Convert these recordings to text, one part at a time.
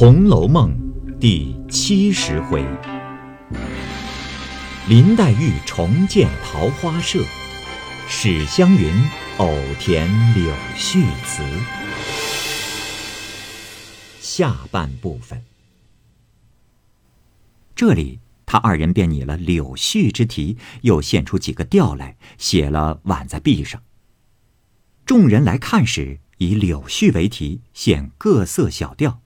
红楼梦》第七十回，林黛玉重建桃花社，史湘云偶填柳絮词。下半部分，这里他二人便拟了柳絮之题，又现出几个调来，写了挽在壁上。众人来看时，以柳絮为题，现各色小调。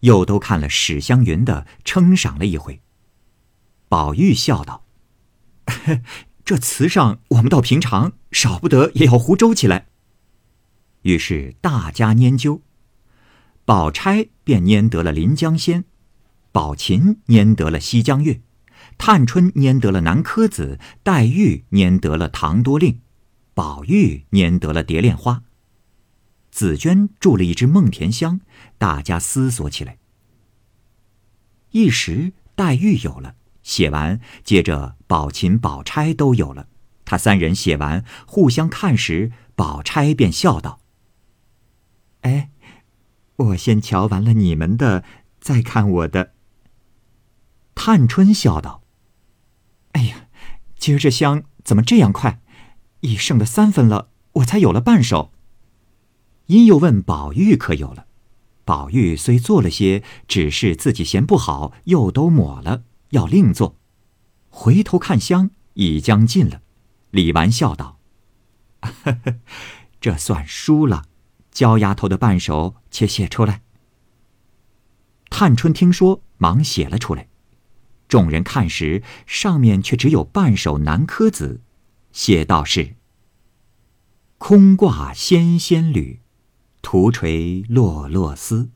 又都看了史湘云的，称赏了一回。宝玉笑道：“ 这词上我们倒平常，少不得也要胡诌起来。”于是大家研究，宝钗便拈得了《临江仙》，宝琴拈得了《西江月》，探春拈得了《南柯子》，黛玉拈得了《唐多令》，宝玉拈得了《蝶恋花》。紫娟住了一支梦田香，大家思索起来。一时黛玉有了，写完，接着宝琴、宝钗都有了。他三人写完，互相看时，宝钗便笑道：“哎，我先瞧完了你们的，再看我的。”探春笑道：“哎呀，今儿这香怎么这样快？已剩的三分了，我才有了半首。”因又问宝玉可有了，宝玉虽做了些，只是自己嫌不好，又都抹了，要另做。回头看香已将尽了，李纨笑道：“这算输了，焦丫头的半首且写出来。”探春听说，忙写了出来。众人看时，上面却只有半首《南柯子》，写道是：“空挂纤纤缕。”徒垂落落丝，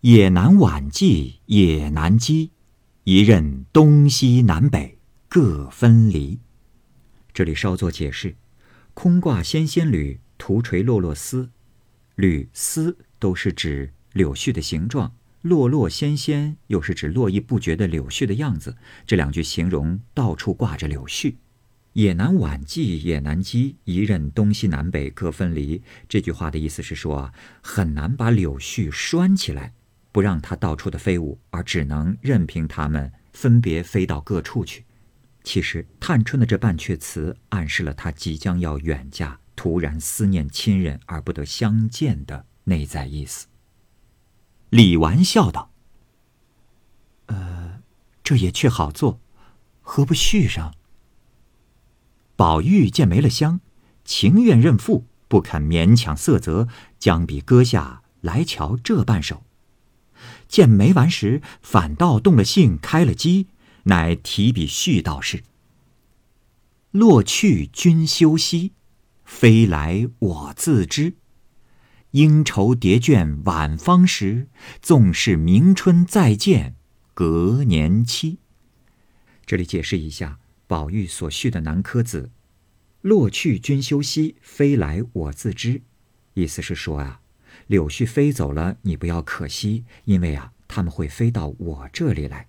也难挽髻，也难羁，一任东西南北各分离。这里稍作解释：空挂纤纤缕，徒垂落落丝。缕丝都是指柳絮的形状，落落纤纤又是指络绎不绝的柳絮的样子。这两句形容到处挂着柳絮。也难挽髻，也难羁，一任东西南北各分离。这句话的意思是说，很难把柳絮拴起来，不让它到处的飞舞，而只能任凭它们分别飞到各处去。其实探春的这半阙词暗示了她即将要远嫁，突然思念亲人而不得相见的内在意思。李纨笑道：“呃，这也却好做，何不续上？”宝玉见没了香，情愿认负，不肯勉强色泽，将笔搁下来瞧这半首。见没完时，反倒动了性，开了机，乃提笔续道是：“落去君休息，飞来我自知。应愁叠卷晚芳时，纵是明春再见，隔年期。”这里解释一下。宝玉所续的《南柯子》，落去君休息，飞来我自知，意思是说啊，柳絮飞走了，你不要可惜，因为啊，他们会飞到我这里来。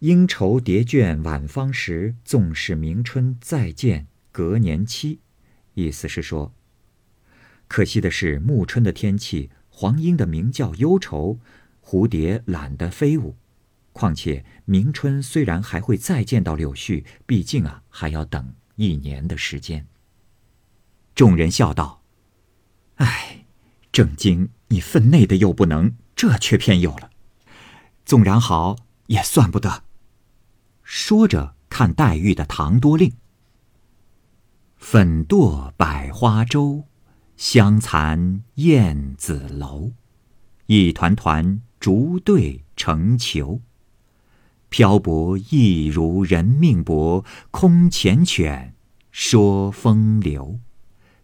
应愁叠卷晚芳时，纵使明春再见，隔年期，意思是说，可惜的是暮春的天气，黄莺的鸣叫忧愁，蝴蝶懒得飞舞。况且明春虽然还会再见到柳絮，毕竟啊还要等一年的时间。众人笑道：“哎，正经你分内的又不能，这却偏有了。纵然好，也算不得。”说着看黛玉的《唐多令》：“粉堕百花洲，香残燕子楼，一团团竹对成球。”漂泊亦如人命薄，空缱绻说风流。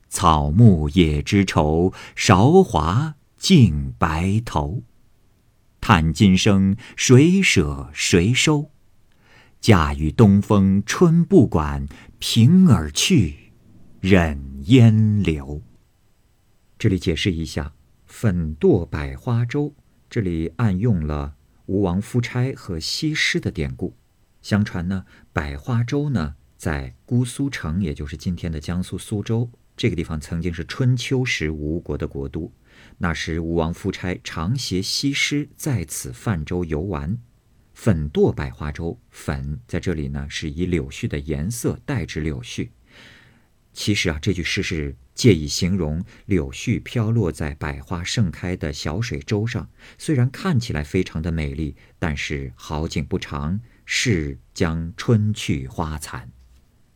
草木也知愁，韶华尽白头。叹今生谁舍谁收？嫁与东风春不管，平儿去，忍烟流。这里解释一下，“粉堕百花洲”，这里暗用了。吴王夫差和西施的典故，相传呢，百花洲呢在姑苏城，也就是今天的江苏苏州这个地方，曾经是春秋时吴国的国都。那时吴王夫差常携西施在此泛舟游玩，粉堕百花洲。粉在这里呢，是以柳絮的颜色代指柳絮。其实啊，这句诗是借以形容柳絮飘落在百花盛开的小水洲上，虽然看起来非常的美丽，但是好景不长，事将春去花残。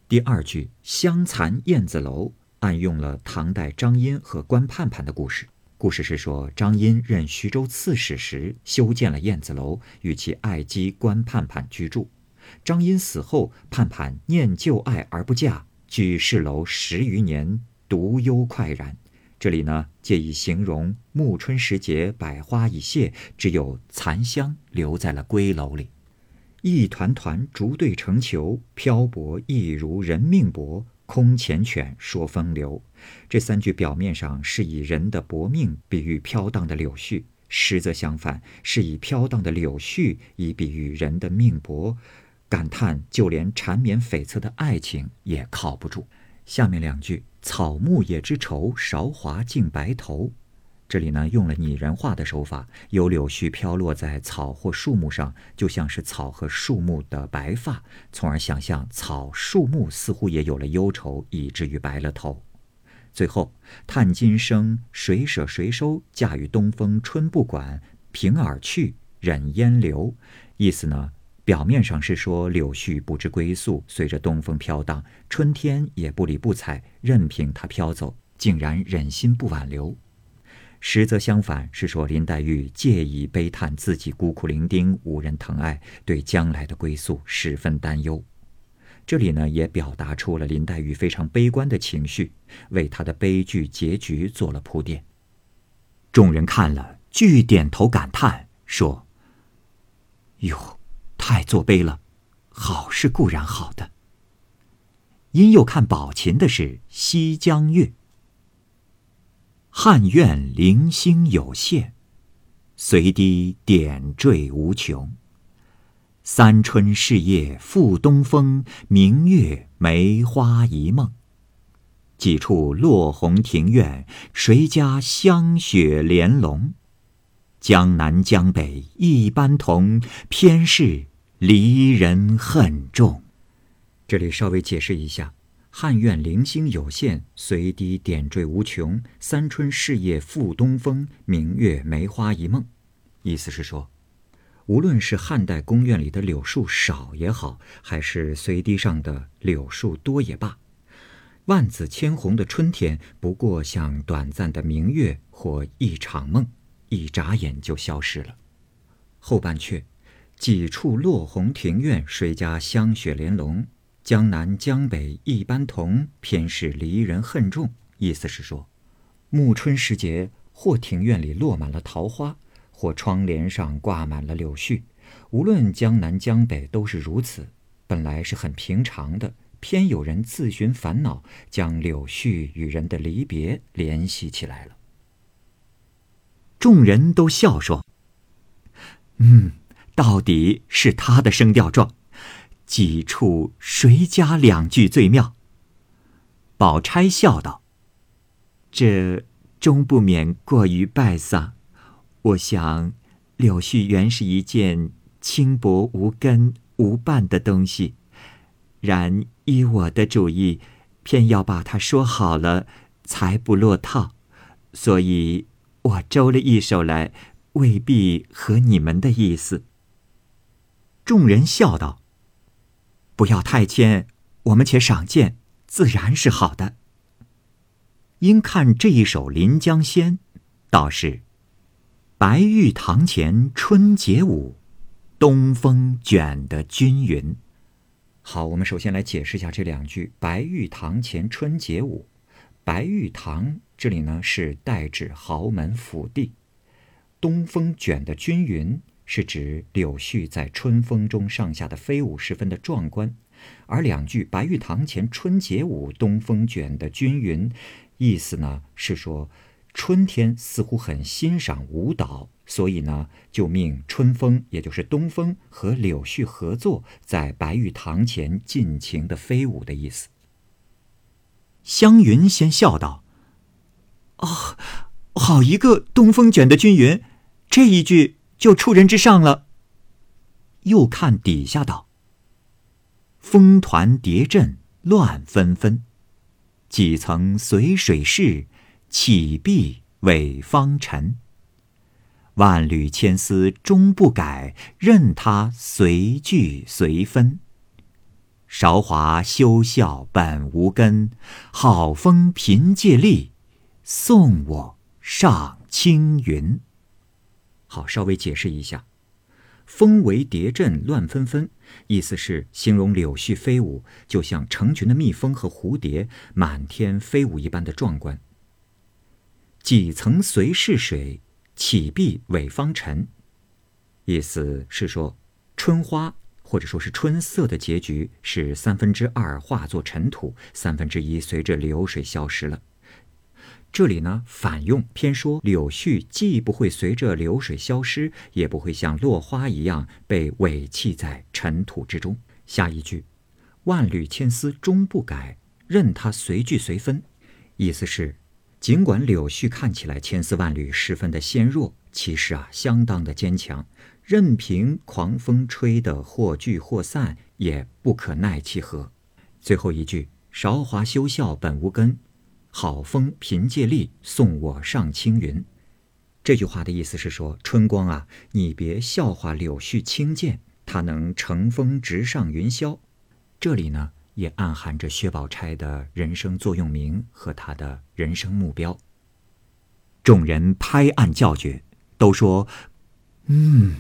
第二句“香残燕子楼”暗用了唐代张殷和关盼盼的故事。故事是说，张殷任徐州刺史时修建了燕子楼，与其爱姬关盼盼居住。张殷死后，盼盼念旧爱而不嫁，居士楼十余年，独忧快然。这里呢，借以形容暮春时节，百花已谢，只有残香留在了闺楼里。一团团竹对成球，漂泊亦如人命薄。空前犬说风流，这三句表面上是以人的薄命比喻飘荡的柳絮，实则相反，是以飘荡的柳絮以比喻人的命薄，感叹就连缠绵悱恻的爱情也靠不住。下面两句：草木也知愁，韶华尽白头。这里呢，用了拟人化的手法，有柳絮飘落在草或树木上，就像是草和树木的白发，从而想象草树木似乎也有了忧愁，以至于白了头。最后，叹今生，谁舍谁收？嫁与东风春不管，平而去，忍烟流。意思呢，表面上是说柳絮不知归宿，随着东风飘荡，春天也不理不睬，任凭它飘走，竟然忍心不挽留。实则相反，是说林黛玉借以悲叹自己孤苦伶仃、无人疼爱，对将来的归宿十分担忧。这里呢，也表达出了林黛玉非常悲观的情绪，为她的悲剧结局做了铺垫。众人看了，俱点头感叹，说：“哟，太作悲了。好是固然好的。”因又看宝琴的是《西江月》。汉苑零星有限，随滴点缀无穷。三春事业复东风，明月梅花一梦。几处落红庭院，谁家香雪莲笼？江南江北一般同，偏是离人恨重。这里稍微解释一下。汉苑零星有限，随堤点缀无穷。三春事业复东风，明月梅花一梦。意思是说，无论是汉代宫苑里的柳树少也好，还是随堤上的柳树多也罢，万紫千红的春天不过像短暂的明月或一场梦，一眨眼就消失了。后半阙，几处落红庭院，谁家香雪莲笼？江南江北一般同，偏是离人恨重。意思是说，暮春时节，或庭院里落满了桃花，或窗帘上挂满了柳絮。无论江南江北，都是如此。本来是很平常的，偏有人自寻烦恼，将柳絮与人的离别联系起来了。众人都笑说：“嗯，到底是他的声调壮。”几处谁家两句最妙？宝钗笑道：“这终不免过于败丧。我想，柳絮原是一件轻薄无根无伴的东西，然依我的主意，偏要把它说好了，才不落套。所以我周了一首来，未必合你们的意思。”众人笑道。不要太谦，我们且赏鉴，自然是好的。应看这一首《临江仙》，倒是白玉堂前春节舞，东风卷得均匀。好，我们首先来解释一下这两句：“白玉堂前春节舞”，白玉堂这里呢是代指豪门府邸，东风卷得均匀。是指柳絮在春风中上下的飞舞十分的壮观，而两句“白玉堂前春节舞，东风卷得均匀”，意思呢是说春天似乎很欣赏舞蹈，所以呢就命春风，也就是东风和柳絮合作，在白玉堂前尽情的飞舞的意思。湘云先笑道：“哦，好一个东风卷的均匀，这一句就出人之上了。”又看底下道：“风团叠阵乱纷纷，几层随水势，起碧为方尘。万缕千丝终不改，任它随聚随分。韶华休笑本无根，好风凭借力，送我上青云。”好，稍微解释一下。风为蝶阵乱纷纷，意思是形容柳絮飞舞，就像成群的蜜蜂和蝴蝶满天飞舞一般的壮观。几层随逝水，起碧尾方尘，意思是说春花或者说是春色的结局是三分之二化作尘土，三分之一随着流水消失了。这里呢，反用偏说柳絮既不会随着流水消失，也不会像落花一样被委弃在尘土之中。下一句，万缕千丝终不改，任它随聚随分，意思是，尽管柳絮看起来千丝万缕，十分的纤弱，其实啊，相当的坚强，任凭狂风吹得或聚或散，也不可奈其何。最后一句，韶华休笑本无根。好风凭借力，送我上青云。这句话的意思是说，春光啊，你别笑话柳絮轻贱，它能乘风直上云霄。这里呢，也暗含着薛宝钗的人生座右铭和他的人生目标。众人拍案叫绝，都说：“嗯，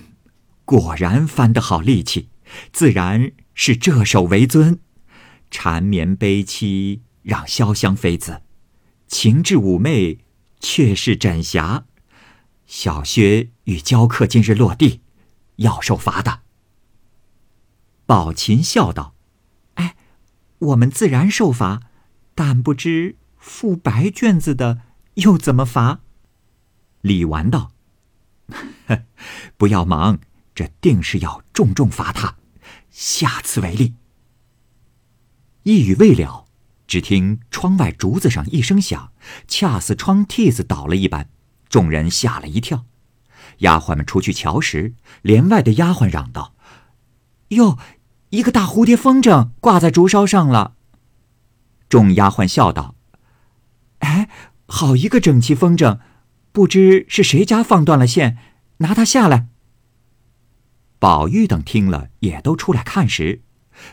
果然翻得好力气，自然是这首为尊。缠绵悲凄，让潇湘妃子。”情至妩媚，却是斩霞。小薛与娇客今日落地，要受罚的。宝琴笑道：“哎，我们自然受罚，但不知付白卷子的又怎么罚？”李纨道：“ 不要忙，这定是要重重罚他，下次为例。”一语未了。只听窗外竹子上一声响，恰似窗屉子倒了一般，众人吓了一跳。丫鬟们出去瞧时，帘外的丫鬟嚷道：“哟，一个大蝴蝶风筝挂在竹梢上了。”众丫鬟笑道：“哎，好一个整齐风筝，不知是谁家放断了线，拿它下来。”宝玉等听了，也都出来看时，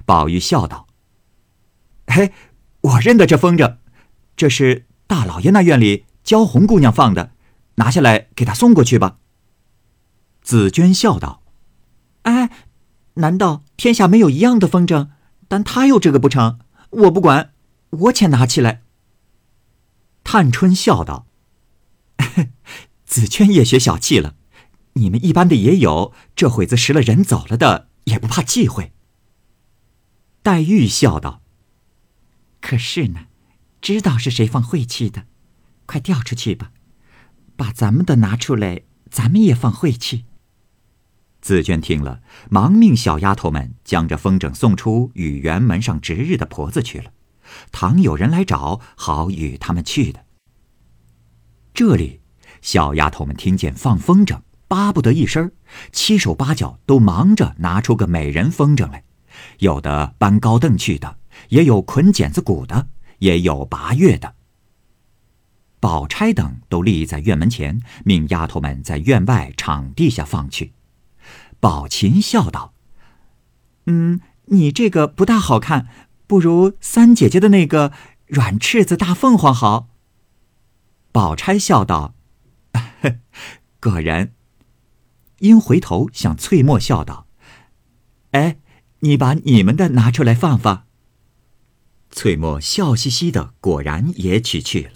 宝玉笑道：“嘿。”我认得这风筝，这是大老爷那院里娇红姑娘放的，拿下来给她送过去吧。紫娟笑道：“哎，难道天下没有一样的风筝？但他有这个不成？我不管，我且拿起来。”探春笑道：“ 紫娟也学小气了，你们一般的也有，这会子拾了人走了的，也不怕忌讳。”黛玉笑道。可是呢，知道是谁放晦气的，快调出去吧，把咱们的拿出来，咱们也放晦气。紫娟听了，忙命小丫头们将这风筝送出与园门上值日的婆子去了。倘有人来找，好与他们去的。这里，小丫头们听见放风筝，巴不得一声，七手八脚都忙着拿出个美人风筝来，有的搬高凳去的。也有捆剪子鼓的，也有拔月的。宝钗等都立在院门前，命丫头们在院外场地下放去。宝琴笑道：“嗯，你这个不大好看，不如三姐姐的那个软翅子大凤凰好。”宝钗笑道：“果然。”因回头向翠墨笑道：“哎，你把你们的拿出来放放。”翠墨笑嘻嘻的，果然也取去了。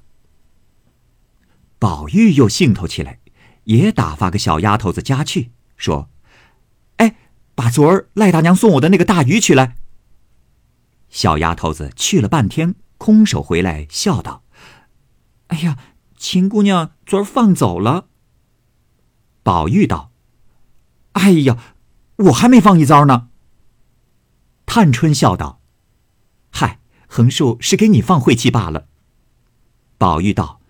宝玉又兴头起来，也打发个小丫头子家去，说：“哎，把昨儿赖大娘送我的那个大鱼取来。”小丫头子去了半天，空手回来，笑道：“哎呀，秦姑娘昨儿放走了。”宝玉道：“哎呀，我还没放一遭呢。”探春笑道。嗨横竖是给你放晦气罢了。宝玉道：“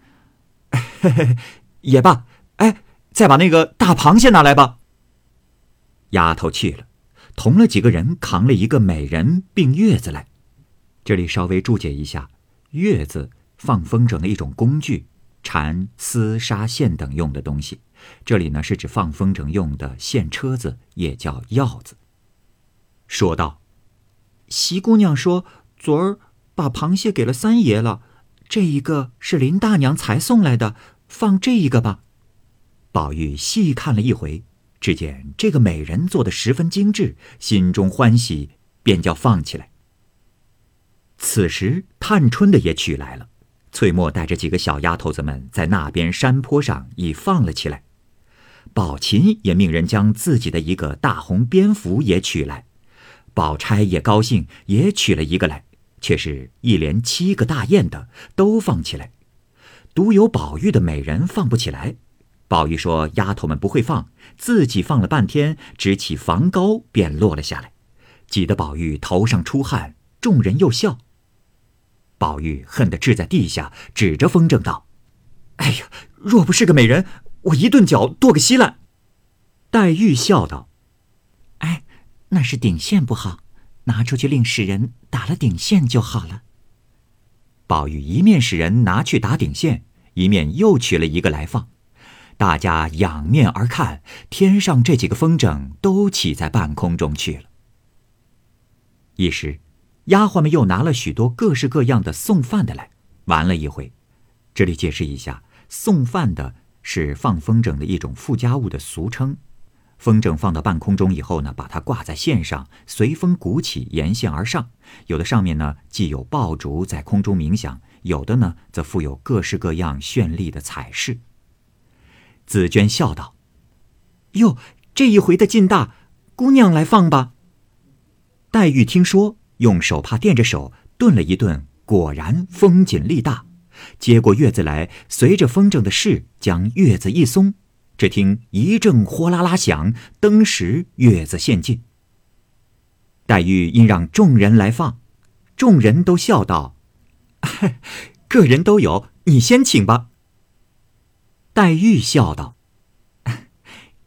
也罢，哎，再把那个大螃蟹拿来吧。丫头去了，同了几个人扛了一个美人并月子来。这里稍微注解一下，月子放风筝的一种工具，缠丝纱线等用的东西。这里呢是指放风筝用的线车子，也叫鹞子。说道：“席姑娘说，昨儿把螃蟹给了三爷了，这一个是林大娘才送来的，放这一个吧。”宝玉细看了一回。只见这个美人做的十分精致，心中欢喜，便叫放起来。此时，探春的也取来了，翠墨带着几个小丫头子们在那边山坡上已放了起来。宝琴也命人将自己的一个大红蝙蝠也取来，宝钗也高兴，也取了一个来，却是一连七个大雁的都放起来，独有宝玉的美人放不起来。宝玉说：“丫头们不会放，自己放了半天，只起房高便落了下来，挤得宝玉头上出汗。众人又笑。宝玉恨得掷在地下，指着风筝道：‘哎呀，若不是个美人，我一顿脚跺个稀烂。’黛玉笑道：‘哎，那是顶线不好，拿出去令使人打了顶线就好了。’宝玉一面使人拿去打顶线，一面又取了一个来放。”大家仰面而看，天上这几个风筝都起在半空中去了。一时，丫鬟们又拿了许多各式各样的送饭的来，玩了一回。这里解释一下，送饭的是放风筝的一种附加物的俗称。风筝放到半空中以后呢，把它挂在线上，随风鼓起，沿线而上。有的上面呢，既有爆竹在空中鸣响，有的呢，则附有各式各样绚丽的彩饰。紫娟笑道：“哟，这一回的劲大，姑娘来放吧。”黛玉听说，用手帕垫着手，顿了一顿，果然风紧力大，接过月子来，随着风筝的势，将月子一松，只听一阵哗啦啦响，登时月子陷进。黛玉因让众人来放，众人都笑道：“ 个人都有，你先请吧。”黛玉笑道：“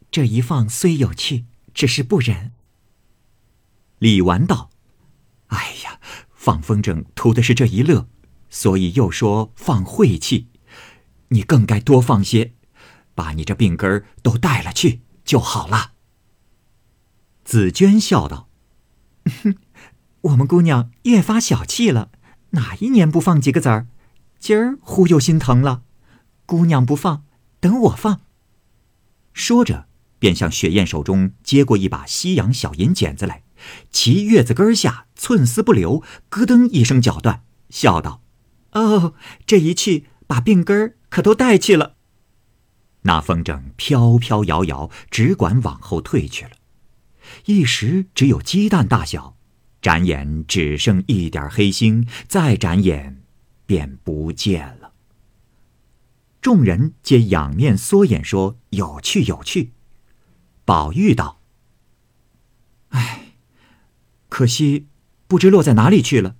这一放虽有趣，只是不忍。”李纨道：“哎呀，放风筝图的是这一乐，所以又说放晦气。你更该多放些，把你这病根儿都带了去就好了。”紫娟笑道：“哼，我们姑娘越发小气了，哪一年不放几个子儿？今儿忽又心疼了，姑娘不放。”等我放。说着，便向雪雁手中接过一把西洋小银剪子来，其月子根下寸丝不留，咯噔一声绞断，笑道：“哦，这一去，把病根儿可都带去了。”那风筝飘飘摇摇，只管往后退去了。一时只有鸡蛋大小，眨眼只剩一点黑星，再眨眼，便不见了。众人皆仰面缩眼说：“有趣，有趣。”宝玉道：“唉，可惜，不知落在哪里去了。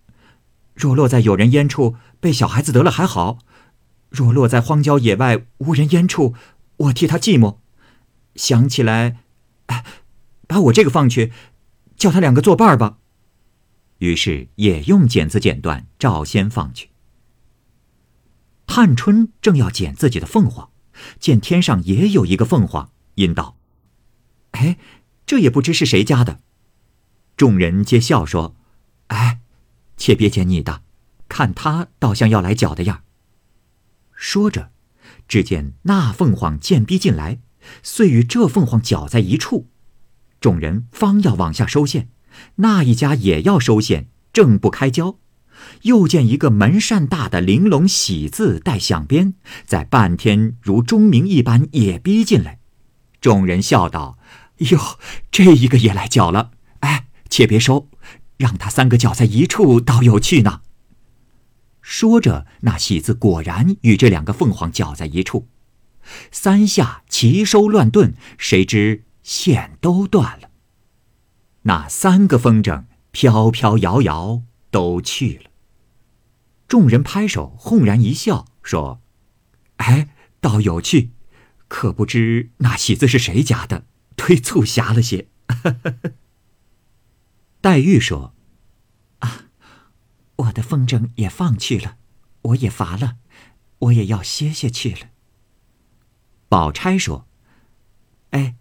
若落在有人烟处，被小孩子得了还好；若落在荒郊野外无人烟处，我替他寂寞。想起来，哎，把我这个放去，叫他两个作伴吧。”于是也用剪子剪断，照先放去。探春正要剪自己的凤凰，见天上也有一个凤凰，因道：“哎，这也不知是谁家的。”众人皆笑说：“哎，且别捡你的，看他倒像要来搅的样。”说着，只见那凤凰渐逼进来，遂与这凤凰搅在一处。众人方要往下收线，那一家也要收线，正不开交。又见一个门扇大的玲珑喜字带响鞭，在半天如钟鸣一般也逼进来，众人笑道：“哟，这一个也来搅了！哎，且别收，让他三个搅在一处，倒有趣呢。”说着，那喜字果然与这两个凤凰搅在一处，三下齐收乱顿，谁知线都断了，那三个风筝飘飘摇摇都去了。众人拍手，轰然一笑，说：“哎，倒有趣！可不知那喜字是谁家的，忒促狭了些。黛玉说：“，我的风筝也放去了，我也乏了，我也要歇歇去了。”宝钗说：“哎，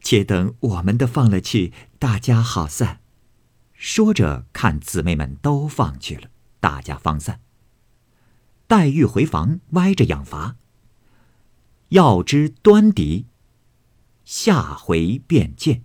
且等我们的放了去，大家好散。”说着，看姊妹们都放去了，大家方散。黛玉回房，歪着养乏。要知端倪，下回便见。